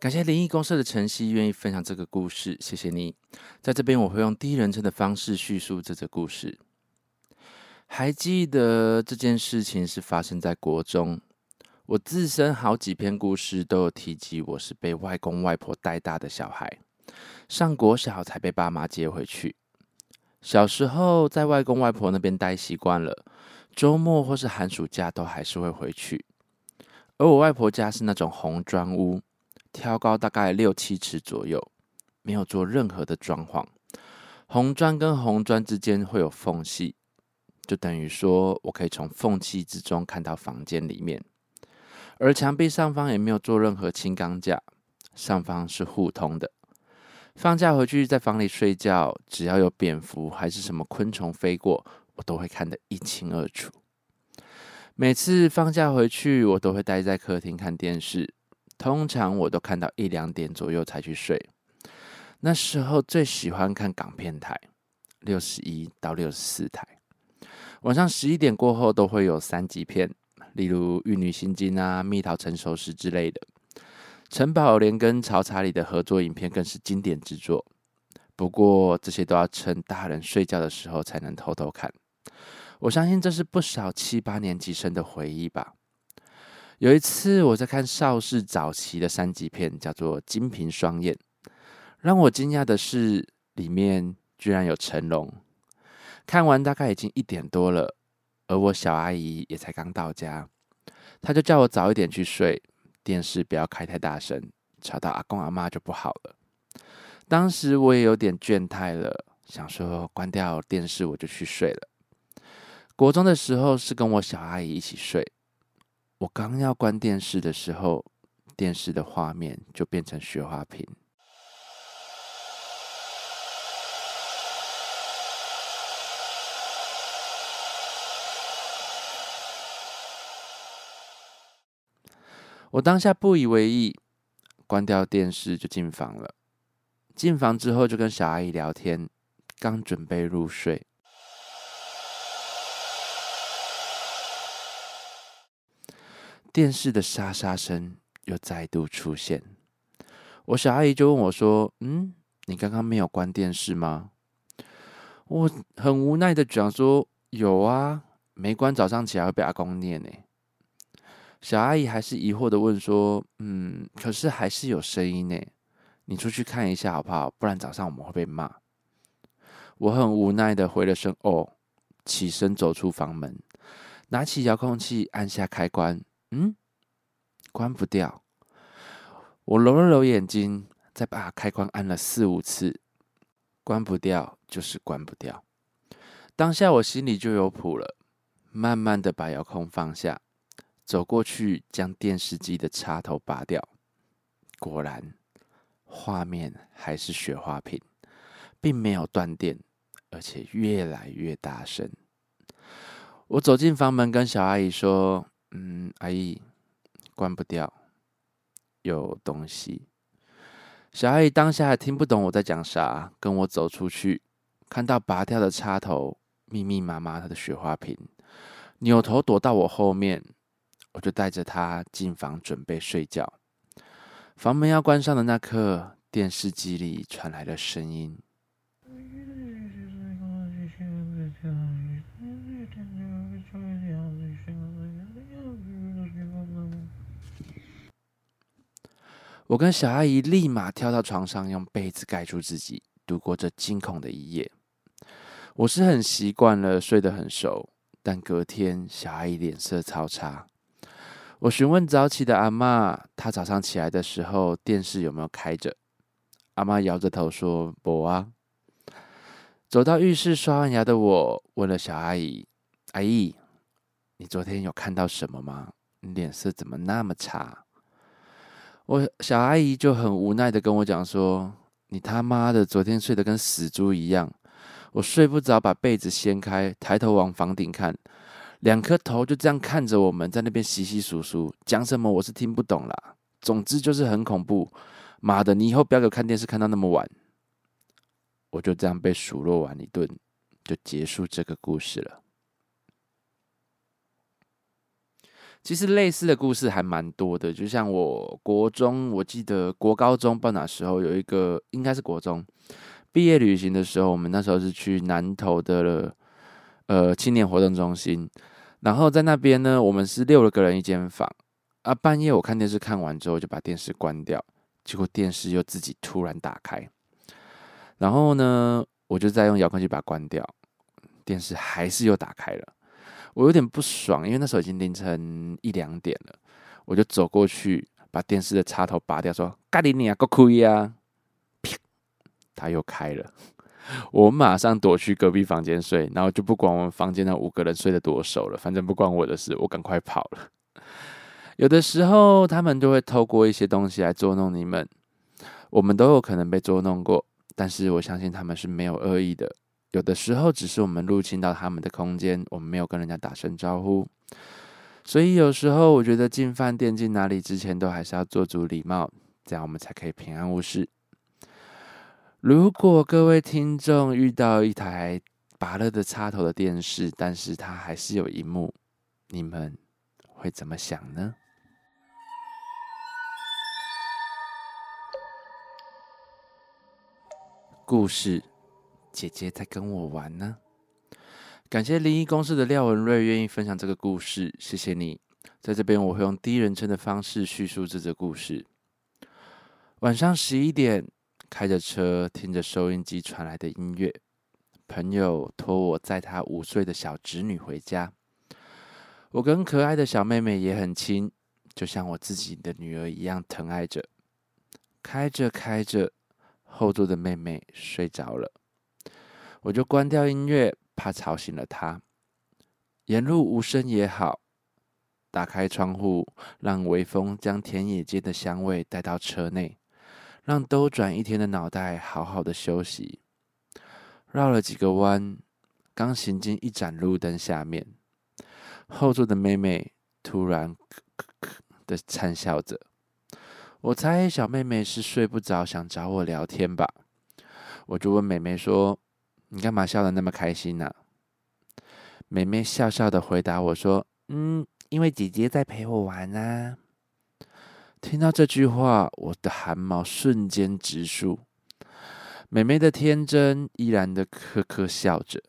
感谢灵异公社的晨曦愿意分享这个故事，谢谢你。在这边我会用第一人称的方式叙述这则故事。还记得这件事情是发生在国中，我自身好几篇故事都有提及，我是被外公外婆带大的小孩，上国小才被爸妈接回去。小时候在外公外婆那边待习惯了，周末或是寒暑假都还是会回去。而我外婆家是那种红砖屋。挑高大概六七尺左右，没有做任何的装潢。红砖跟红砖之间会有缝隙，就等于说我可以从缝隙之中看到房间里面。而墙壁上方也没有做任何轻钢架，上方是互通的。放假回去在房里睡觉，只要有蝙蝠还是什么昆虫飞过，我都会看得一清二楚。每次放假回去，我都会待在客厅看电视。通常我都看到一两点左右才去睡。那时候最喜欢看港片台，六十一到六十四台。晚上十一点过后都会有三级片，例如《玉女心经》啊、《蜜桃成熟时》之类的。陈宝莲跟曹查理的合作影片更是经典之作。不过这些都要趁大人睡觉的时候才能偷偷看。我相信这是不少七八年级生的回忆吧。有一次，我在看邵氏早期的三级片，叫做《金瓶双艳》。让我惊讶的是，里面居然有成龙。看完大概已经一点多了，而我小阿姨也才刚到家，她就叫我早一点去睡，电视不要开太大声，吵到阿公阿妈就不好了。当时我也有点倦怠了，想说关掉电视我就去睡了。国中的时候是跟我小阿姨一起睡。我刚要关电视的时候，电视的画面就变成雪花屏。我当下不以为意，关掉电视就进房了。进房之后就跟小阿姨聊天，刚准备入睡。电视的沙沙声又再度出现，我小阿姨就问我说：“嗯，你刚刚没有关电视吗？”我很无奈的讲说：“有啊，没关，早上起来会被阿公念呢。”小阿姨还是疑惑的问说：“嗯，可是还是有声音呢，你出去看一下好不好？不然早上我们会被骂。”我很无奈的回了声“哦”，起身走出房门，拿起遥控器按下开关。嗯，关不掉。我揉了揉眼睛，再把开关按了四五次，关不掉就是关不掉。当下我心里就有谱了，慢慢的把遥控放下，走过去将电视机的插头拔掉。果然，画面还是雪花屏，并没有断电，而且越来越大声。我走进房门，跟小阿姨说。嗯，阿姨，关不掉，有东西。小阿姨当下还听不懂我在讲啥，跟我走出去，看到拔掉的插头，密密麻麻的雪花瓶，扭头躲到我后面，我就带着她进房准备睡觉。房门要关上的那刻，电视机里传来了声音。我跟小阿姨立马跳到床上，用被子盖住自己，度过这惊恐的一夜。我是很习惯了，睡得很熟，但隔天小阿姨脸色超差。我询问早起的阿嬷，她早上起来的时候电视有没有开着？阿嬷摇着头说：“不啊。”走到浴室刷完牙的我，问了小阿姨：“阿姨，你昨天有看到什么吗？你脸色怎么那么差？”我小阿姨就很无奈的跟我讲说：“你他妈的昨天睡得跟死猪一样，我睡不着，把被子掀开，抬头往房顶看，两颗头就这样看着我们，在那边窸窸窣窣，讲什么我是听不懂啦。总之就是很恐怖。妈的，你以后不要给我看电视看到那么晚。我就这样被数落完一顿，就结束这个故事了。其实类似的故事还蛮多的，就像我国中，我记得国高中不知道哪时候有一个，应该是国中毕业旅行的时候，我们那时候是去南投的呃青年活动中心，然后在那边呢，我们是六个人一间房啊。半夜我看电视看完之后就把电视关掉，结果电视又自己突然打开，然后呢，我就再用遥控器把它关掉，电视还是又打开了。我有点不爽，因为那时候已经凌晨一两点了，我就走过去把电视的插头拔掉，说：“咖喱你啊，够亏呀！”啪，它又开了。我马上躲去隔壁房间睡，然后就不管我们房间那五个人睡得多熟了，反正不关我的事，我赶快跑了。有的时候他们就会透过一些东西来捉弄你们，我们都有可能被捉弄过，但是我相信他们是没有恶意的。有的时候只是我们入侵到他们的空间，我们没有跟人家打声招呼，所以有时候我觉得进饭店进哪里之前都还是要做足礼貌，这样我们才可以平安无事。如果各位听众遇到一台拔了的插头的电视，但是它还是有荧幕，你们会怎么想呢？故事。姐姐在跟我玩呢。感谢灵异公司的廖文瑞愿意分享这个故事，谢谢你。在这边，我会用第一人称的方式叙述这则故事。晚上十一点，开着车，听着收音机传来的音乐，朋友托我载他五岁的小侄女回家。我跟可爱的小妹妹也很亲，就像我自己的女儿一样疼爱着。开着开着，后座的妹妹睡着了。我就关掉音乐，怕吵醒了他。沿路无声也好，打开窗户，让微风将田野间的香味带到车内，让兜转一天的脑袋好好的休息。绕了几个弯，刚行进一盏路灯下面，后座的妹妹突然咳咳咳的颤笑着。我猜小妹妹是睡不着，想找我聊天吧。我就问妹妹说。你干嘛笑得那么开心呢？啊？妹妹笑笑的回答我说：“嗯，因为姐姐在陪我玩啊。”听到这句话，我的汗毛瞬间直竖。妹妹的天真依然的呵呵笑着，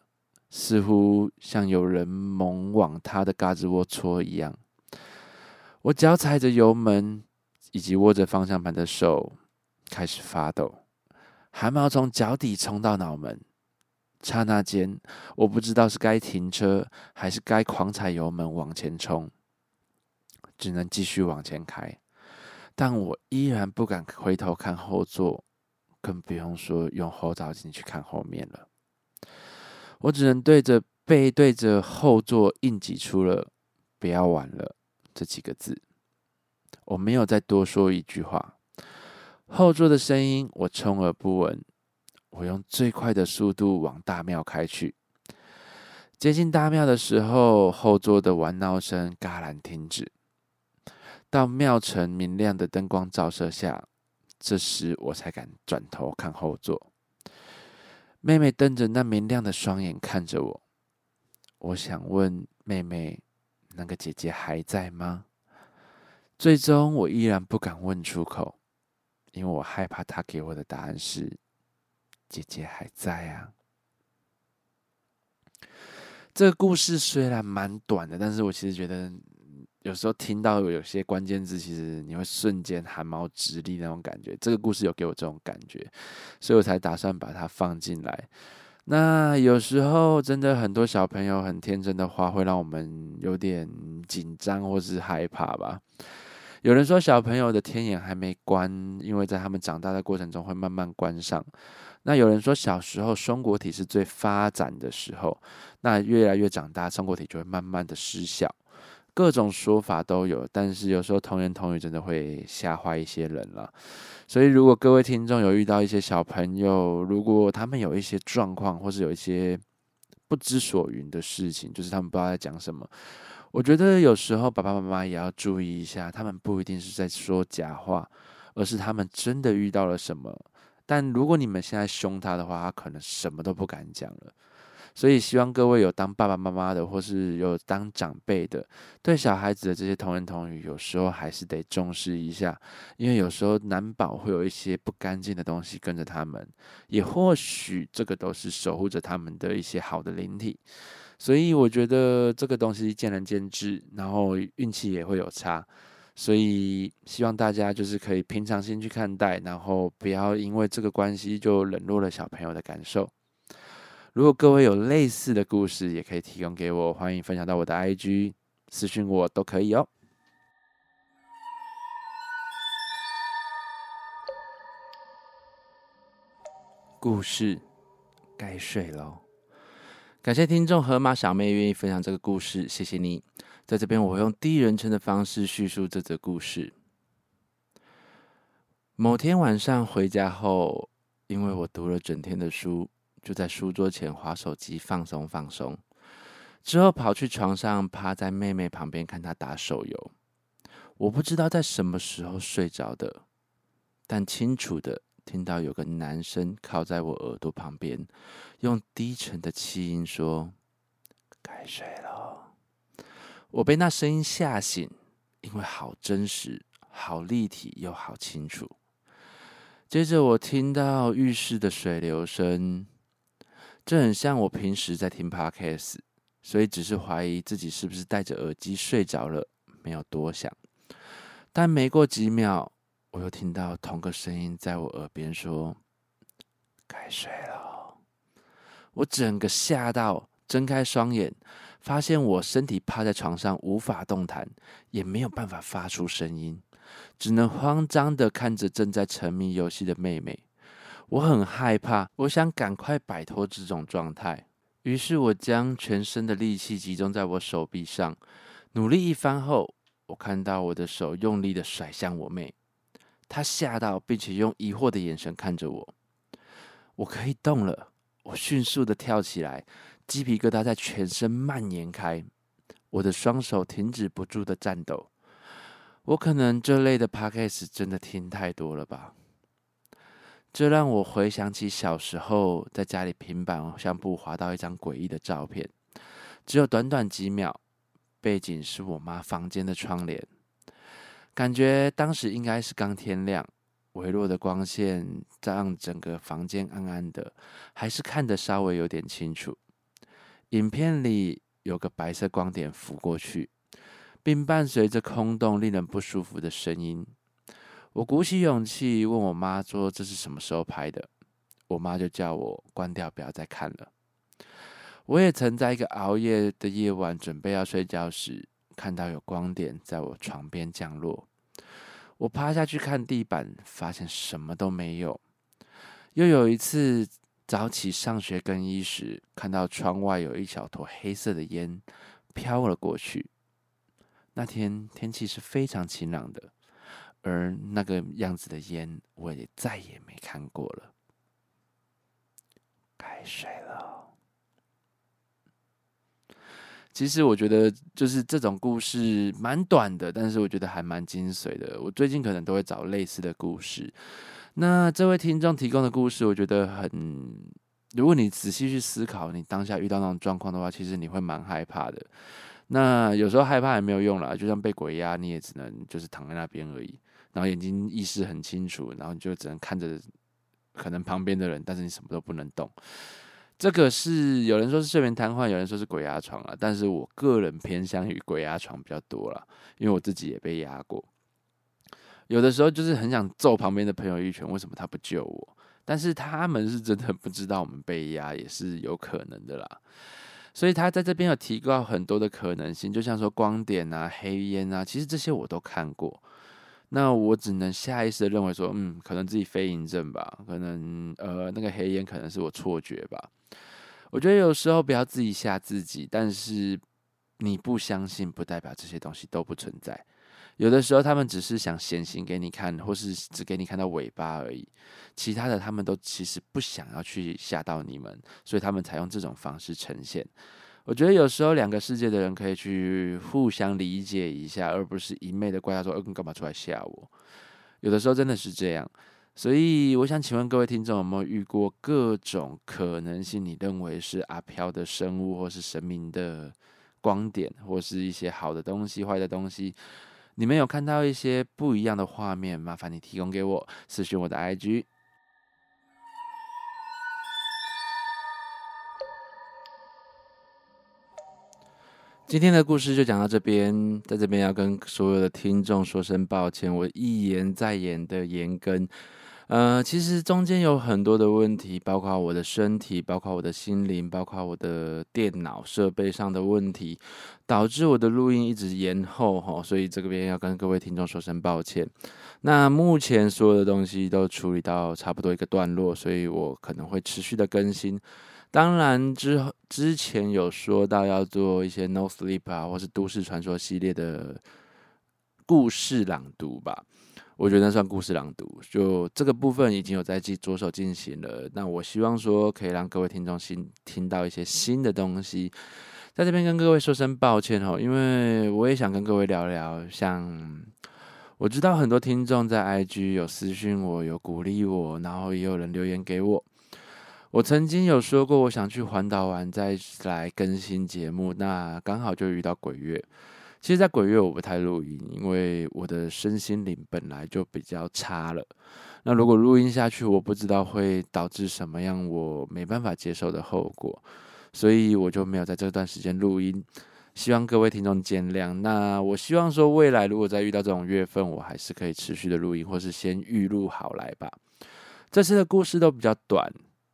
似乎像有人猛往她的胳肢窝戳一样。我脚踩着油门，以及握着方向盘的手开始发抖，汗毛从脚底冲到脑门。刹那间，我不知道是该停车，还是该狂踩油门往前冲，只能继续往前开。但我依然不敢回头看后座，更不用说用后照镜去看后面了。我只能对着背对着后座硬挤出了“不要玩了”这几个字。我没有再多说一句话。后座的声音，我充耳不闻。我用最快的速度往大庙开去。接近大庙的时候，后座的玩闹声戛然停止。到庙城明亮的灯光照射下，这时我才敢转头看后座。妹妹瞪着那明亮的双眼看着我。我想问妹妹，那个姐姐还在吗？最终，我依然不敢问出口，因为我害怕她给我的答案是。姐姐还在啊！这个故事虽然蛮短的，但是我其实觉得有时候听到有些关键字，其实你会瞬间汗毛直立那种感觉。这个故事有给我这种感觉，所以我才打算把它放进来。那有时候真的很多小朋友很天真的话，会让我们有点紧张或是害怕吧。有人说小朋友的天眼还没关，因为在他们长大的过程中会慢慢关上。那有人说，小时候松果体是最发展的时候，那越来越长大，松果体就会慢慢的失效。各种说法都有，但是有时候童言童语真的会吓坏一些人了。所以，如果各位听众有遇到一些小朋友，如果他们有一些状况，或是有一些不知所云的事情，就是他们不知道在讲什么，我觉得有时候爸爸妈妈也要注意一下，他们不一定是在说假话，而是他们真的遇到了什么。但如果你们现在凶他的话，他可能什么都不敢讲了。所以，希望各位有当爸爸妈妈的，或是有当长辈的，对小孩子的这些童言童语，有时候还是得重视一下，因为有时候难保会有一些不干净的东西跟着他们，也或许这个都是守护着他们的一些好的灵体。所以，我觉得这个东西见仁见智，然后运气也会有差。所以，希望大家就是可以平常心去看待，然后不要因为这个关系就冷落了小朋友的感受。如果各位有类似的故事，也可以提供给我，欢迎分享到我的 IG 私讯我都可以哦。故事该睡了，感谢听众河马小妹愿意分享这个故事，谢谢你。在这边，我用第一人称的方式叙述这则故事。某天晚上回家后，因为我读了整天的书。就在书桌前滑手机放松放松，之后跑去床上趴在妹妹旁边看她打手游。我不知道在什么时候睡着的，但清楚的听到有个男生靠在我耳朵旁边，用低沉的气音说：“该睡了。”我被那声音吓醒，因为好真实、好立体又好清楚。接着我听到浴室的水流声。这很像我平时在听 Podcast，所以只是怀疑自己是不是戴着耳机睡着了，没有多想。但没过几秒，我又听到同个声音在我耳边说：“该睡了。”我整个吓到，睁开双眼，发现我身体趴在床上，无法动弹，也没有办法发出声音，只能慌张地看着正在沉迷游戏的妹妹。我很害怕，我想赶快摆脱这种状态。于是，我将全身的力气集中在我手臂上，努力一番后，我看到我的手用力的甩向我妹。她吓到，并且用疑惑的眼神看着我。我可以动了，我迅速的跳起来，鸡皮疙瘩在全身蔓延开，我的双手停止不住的颤抖。我可能这类的 podcast 真的听太多了吧。这让我回想起小时候在家里平板相簿滑到一张诡异的照片，只有短短几秒，背景是我妈房间的窗帘，感觉当时应该是刚天亮，微弱的光线让整个房间暗暗的，还是看得稍微有点清楚。影片里有个白色光点浮过去，并伴随着空洞、令人不舒服的声音。我鼓起勇气问我妈说：“这是什么时候拍的？”我妈就叫我关掉，不要再看了。我也曾在一个熬夜的夜晚，准备要睡觉时，看到有光点在我床边降落。我趴下去看地板，发现什么都没有。又有一次早起上学更衣时，看到窗外有一小坨黑色的烟飘了过去。那天天气是非常晴朗的。而那个样子的烟，我也再也没看过了。该睡了。其实我觉得，就是这种故事蛮短的，但是我觉得还蛮精髓的。我最近可能都会找类似的故事。那这位听众提供的故事，我觉得很……如果你仔细去思考，你当下遇到那种状况的话，其实你会蛮害怕的。那有时候害怕也没有用啦，就像被鬼压，你也只能就是躺在那边而已。然后眼睛意识很清楚，然后你就只能看着可能旁边的人，但是你什么都不能动。这个是有人说是睡眠瘫痪，有人说是鬼压床啊。但是我个人偏向于鬼压床比较多啦，因为我自己也被压过。有的时候就是很想揍旁边的朋友一拳，为什么他不救我？但是他们是真的不知道我们被压也是有可能的啦。所以他在这边有提到很多的可能性，就像说光点啊、黑烟啊，其实这些我都看过。那我只能下意识的认为说，嗯，可能自己飞蚊症吧，可能呃那个黑烟可能是我错觉吧。我觉得有时候不要自己吓自己，但是你不相信，不代表这些东西都不存在。有的时候，他们只是想显形给你看，或是只给你看到尾巴而已。其他的，他们都其实不想要去吓到你们，所以他们才用这种方式呈现。我觉得有时候两个世界的人可以去互相理解一下，而不是一昧的怪他说：“呃，你干嘛出来吓我？”有的时候真的是这样。所以，我想请问各位听众，有没有遇过各种可能性？你认为是阿飘的生物，或是神明的光点，或是一些好的东西、坏的东西？你们有看到一些不一样的画面？麻烦你提供给我，私讯我的 IG。今天的故事就讲到这边，在这边要跟所有的听众说声抱歉，我一言再言的延更。呃，其实中间有很多的问题，包括我的身体，包括我的心灵，包括我的电脑设备上的问题，导致我的录音一直延后哈，所以这边要跟各位听众说声抱歉。那目前所有的东西都处理到差不多一个段落，所以我可能会持续的更新。当然之后之前有说到要做一些 No Sleep 啊，或是都市传说系列的故事朗读吧。我觉得那算故事朗读，就这个部分已经有在进着手进行了。那我希望说可以让各位听众新听到一些新的东西，在这边跟各位说声抱歉哦，因为我也想跟各位聊聊。像我知道很多听众在 IG 有私讯我，有鼓励我，然后也有人留言给我。我曾经有说过，我想去环岛玩再来更新节目，那刚好就遇到鬼月。其实，在鬼月我不太录音，因为我的身心灵本来就比较差了。那如果录音下去，我不知道会导致什么样我没办法接受的后果，所以我就没有在这段时间录音。希望各位听众见谅。那我希望说，未来如果再遇到这种月份，我还是可以持续的录音，或是先预录好来吧。这次的故事都比较短。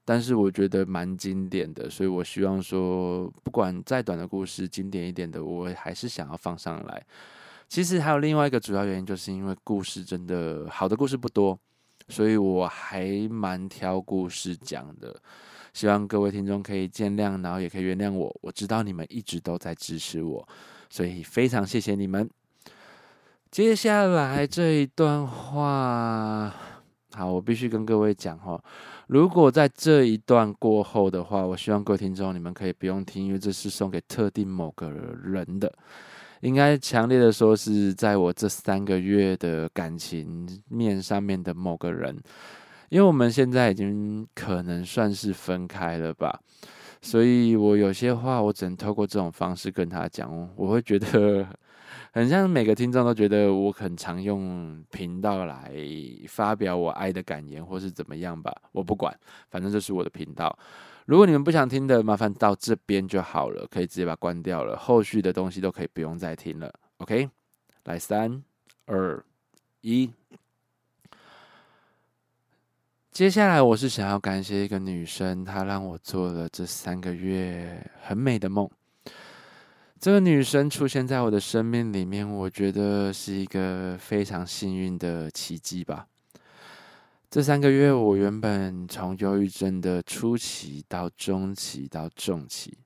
但是我觉得蛮经典的，所以我希望说，不管再短的故事，经典一点的，我还是想要放上来。其实还有另外一个主要原因，就是因为故事真的好的故事不多，所以我还蛮挑故事讲的。希望各位听众可以见谅，然后也可以原谅我。我知道你们一直都在支持我，所以非常谢谢你们。接下来这一段话，好，我必须跟各位讲哈。如果在这一段过后的话，我希望各位听众你们可以不用听，因为这是送给特定某个人的。应该强烈的说是在我这三个月的感情面上面的某个人，因为我们现在已经可能算是分开了吧，所以我有些话我只能透过这种方式跟他讲，我会觉得。很像每个听众都觉得我很常用频道来发表我爱的感言，或是怎么样吧，我不管，反正这是我的频道。如果你们不想听的，麻烦到这边就好了，可以直接把它关掉了，后续的东西都可以不用再听了。OK，来三二一，接下来我是想要感谢一个女生，她让我做了这三个月很美的梦。这个女生出现在我的生命里面，我觉得是一个非常幸运的奇迹吧。这三个月，我原本从忧郁症的初期到中期到重期，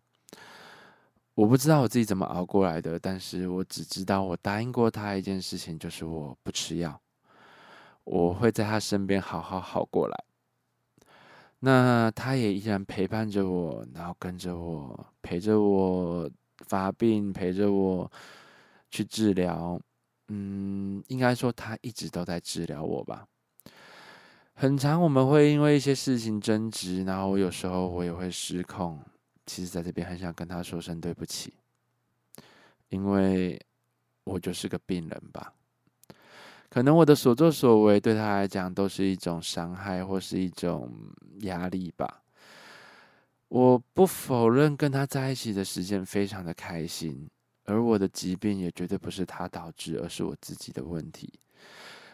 我不知道我自己怎么熬过来的，但是我只知道我答应过她一件事情，就是我不吃药，我会在她身边好好好过来。那她也依然陪伴着我，然后跟着我，陪着我。发病陪着我去治疗，嗯，应该说他一直都在治疗我吧。很长我们会因为一些事情争执，然后有时候我也会失控。其实在这边很想跟他说声对不起，因为我就是个病人吧。可能我的所作所为对他来讲都是一种伤害或是一种压力吧。我不否认跟他在一起的时间非常的开心，而我的疾病也绝对不是他导致，而是我自己的问题。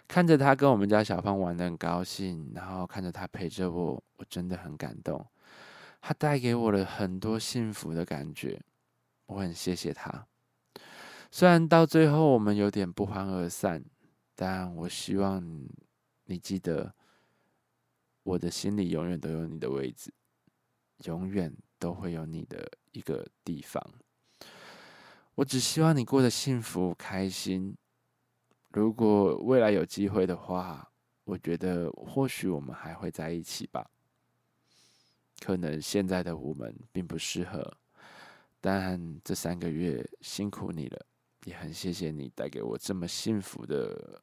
看着他跟我们家小胖玩的很高兴，然后看着他陪着我，我真的很感动。他带给我了很多幸福的感觉，我很谢谢他。虽然到最后我们有点不欢而散，但我希望你记得，我的心里永远都有你的位置。永远都会有你的一个地方。我只希望你过得幸福开心。如果未来有机会的话，我觉得或许我们还会在一起吧。可能现在的我们并不适合，但这三个月辛苦你了，也很谢谢你带给我这么幸福的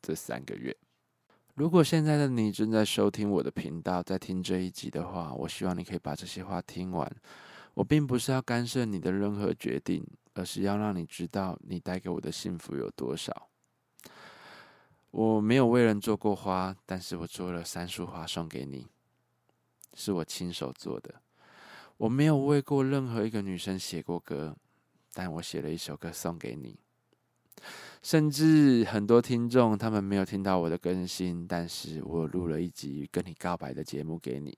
这三个月。如果现在的你正在收听我的频道，在听这一集的话，我希望你可以把这些话听完。我并不是要干涉你的任何决定。而是要让你知道，你带给我的幸福有多少。我没有为人做过花，但是我做了三束花送给你，是我亲手做的。我没有为过任何一个女生写过歌，但我写了一首歌送给你。甚至很多听众他们没有听到我的更新，但是我录了一集跟你告白的节目给你。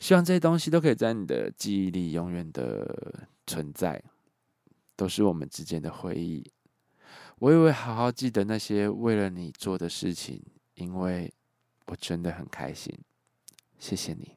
希望这些东西都可以在你的记忆里永远的存在。都是我们之间的回忆，我也会好好记得那些为了你做的事情，因为我真的很开心。谢谢你。